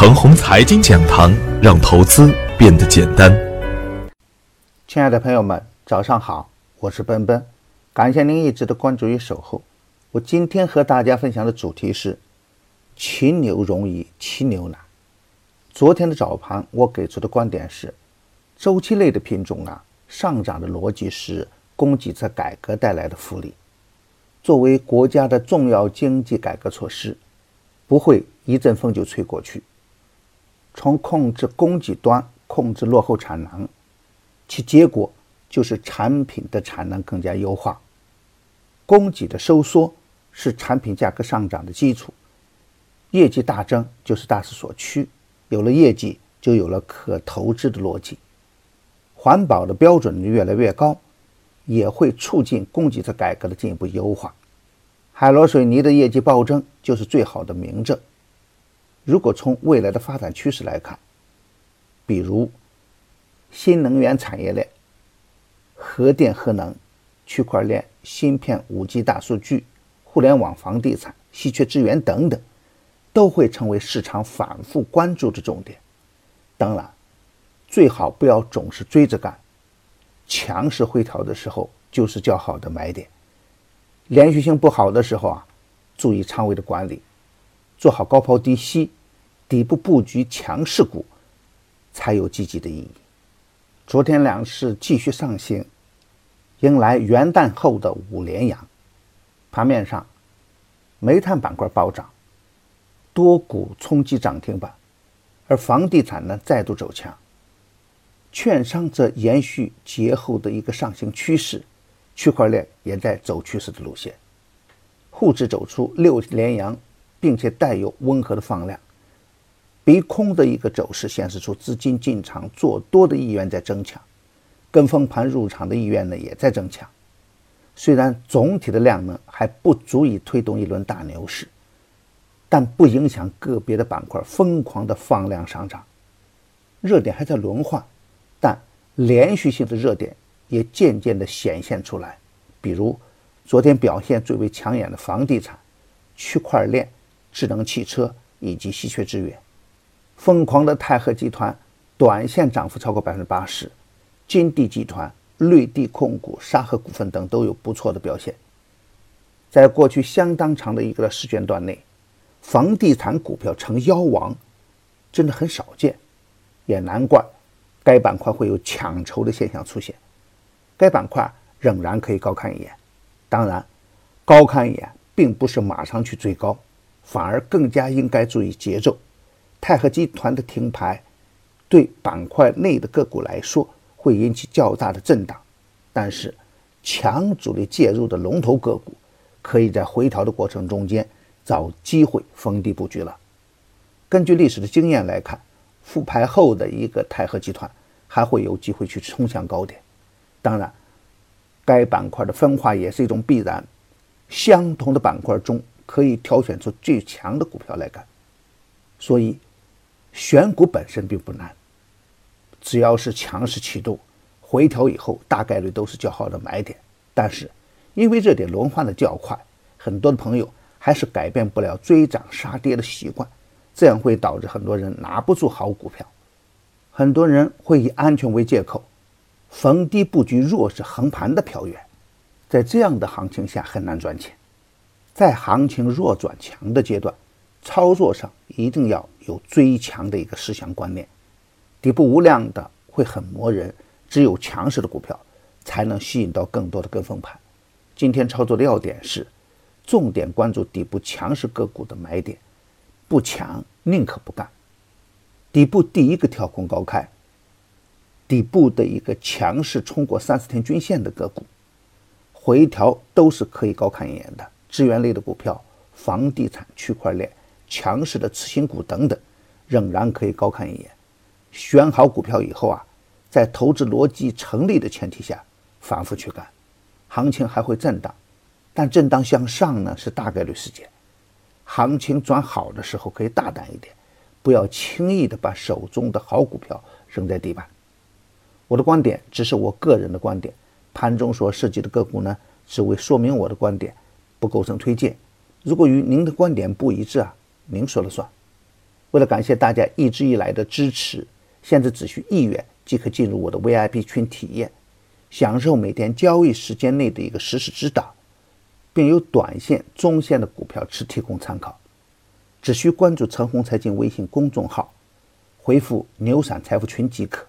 程红财经讲堂，让投资变得简单。亲爱的朋友们，早上好，我是奔奔，感谢您一直的关注与守候。我今天和大家分享的主题是：骑牛容易，骑牛难。昨天的早盘，我给出的观点是，周期类的品种啊，上涨的逻辑是供给侧改革带来的福利。作为国家的重要经济改革措施，不会一阵风就吹过去。从控制供给端控制落后产能，其结果就是产品的产能更加优化。供给的收缩是产品价格上涨的基础，业绩大增就是大势所趋。有了业绩，就有了可投资的逻辑。环保的标准越来越高。也会促进供给侧改革的进一步优化。海螺水泥的业绩暴增就是最好的明证。如果从未来的发展趋势来看，比如新能源产业链、核电核能、区块链、芯片、五 G、大数据、互联网、房地产、稀缺资源等等，都会成为市场反复关注的重点。当然，最好不要总是追着干。强势回调的时候就是较好的买点，连续性不好的时候啊，注意仓位的管理，做好高抛低吸，底部布局强势股才有积极的意义。昨天两市继续上行，迎来元旦后的五连阳，盘面上，煤炭板块暴涨，多股冲击涨停板，而房地产呢再度走强。券商则延续节后的一个上行趋势，区块链也在走趋势的路线，沪指走出六连阳，并且带有温和的放量，逼空的一个走势显示出资金进场做多的意愿在增强，跟风盘入场的意愿呢也在增强。虽然总体的量能还不足以推动一轮大牛市，但不影响个别的板块疯狂的放量上涨，热点还在轮换。但连续性的热点也渐渐地显现出来，比如昨天表现最为抢眼的房地产、区块链、智能汽车以及稀缺资源。疯狂的泰禾集团短线涨幅超过百分之八十，金地集团、绿地控股、沙河股份等都有不错的表现。在过去相当长的一个时间段内，房地产股票成妖王，真的很少见，也难怪。该板块会有抢筹的现象出现，该板块仍然可以高看一眼。当然，高看一眼并不是马上去追高，反而更加应该注意节奏。泰禾集团的停牌，对板块内的个股来说会引起较大的震荡，但是强主力介入的龙头个股，可以在回调的过程中间找机会逢低布局了。根据历史的经验来看。复牌后的一个泰禾集团还会有机会去冲向高点，当然，该板块的分化也是一种必然。相同的板块中可以挑选出最强的股票来干，所以选股本身并不难，只要是强势启动，回调以后大概率都是较好的买点。但是因为热点轮换的较快，很多的朋友还是改变不了追涨杀跌的习惯。这样会导致很多人拿不住好股票，很多人会以安全为借口，逢低布局弱势横盘的票源，在这样的行情下很难赚钱。在行情弱转强的阶段，操作上一定要有追强的一个思想观念。底部无量的会很磨人，只有强势的股票才能吸引到更多的跟风盘。今天操作的要点是，重点关注底部强势个股的买点。不强宁可不干。底部第一个跳空高开，底部的一个强势冲过三十天均线的个股，回调都是可以高看一眼的。资源类的股票、房地产、区块链、强势的次新股等等，仍然可以高看一眼。选好股票以后啊，在投资逻辑成立的前提下，反复去干。行情还会震荡，但震荡向上呢，是大概率事件。行情转好的时候可以大胆一点，不要轻易的把手中的好股票扔在地板。我的观点只是我个人的观点，盘中所涉及的个股呢，只为说明我的观点，不构成推荐。如果与您的观点不一致啊，您说了算。为了感谢大家一直以来的支持，现在只需一元即可进入我的 VIP 群体验，享受每天交易时间内的一个实时指导，并有短线、中线的股票池提供参考。只需关注陈红财经微信公众号，回复“牛散财富群”即可。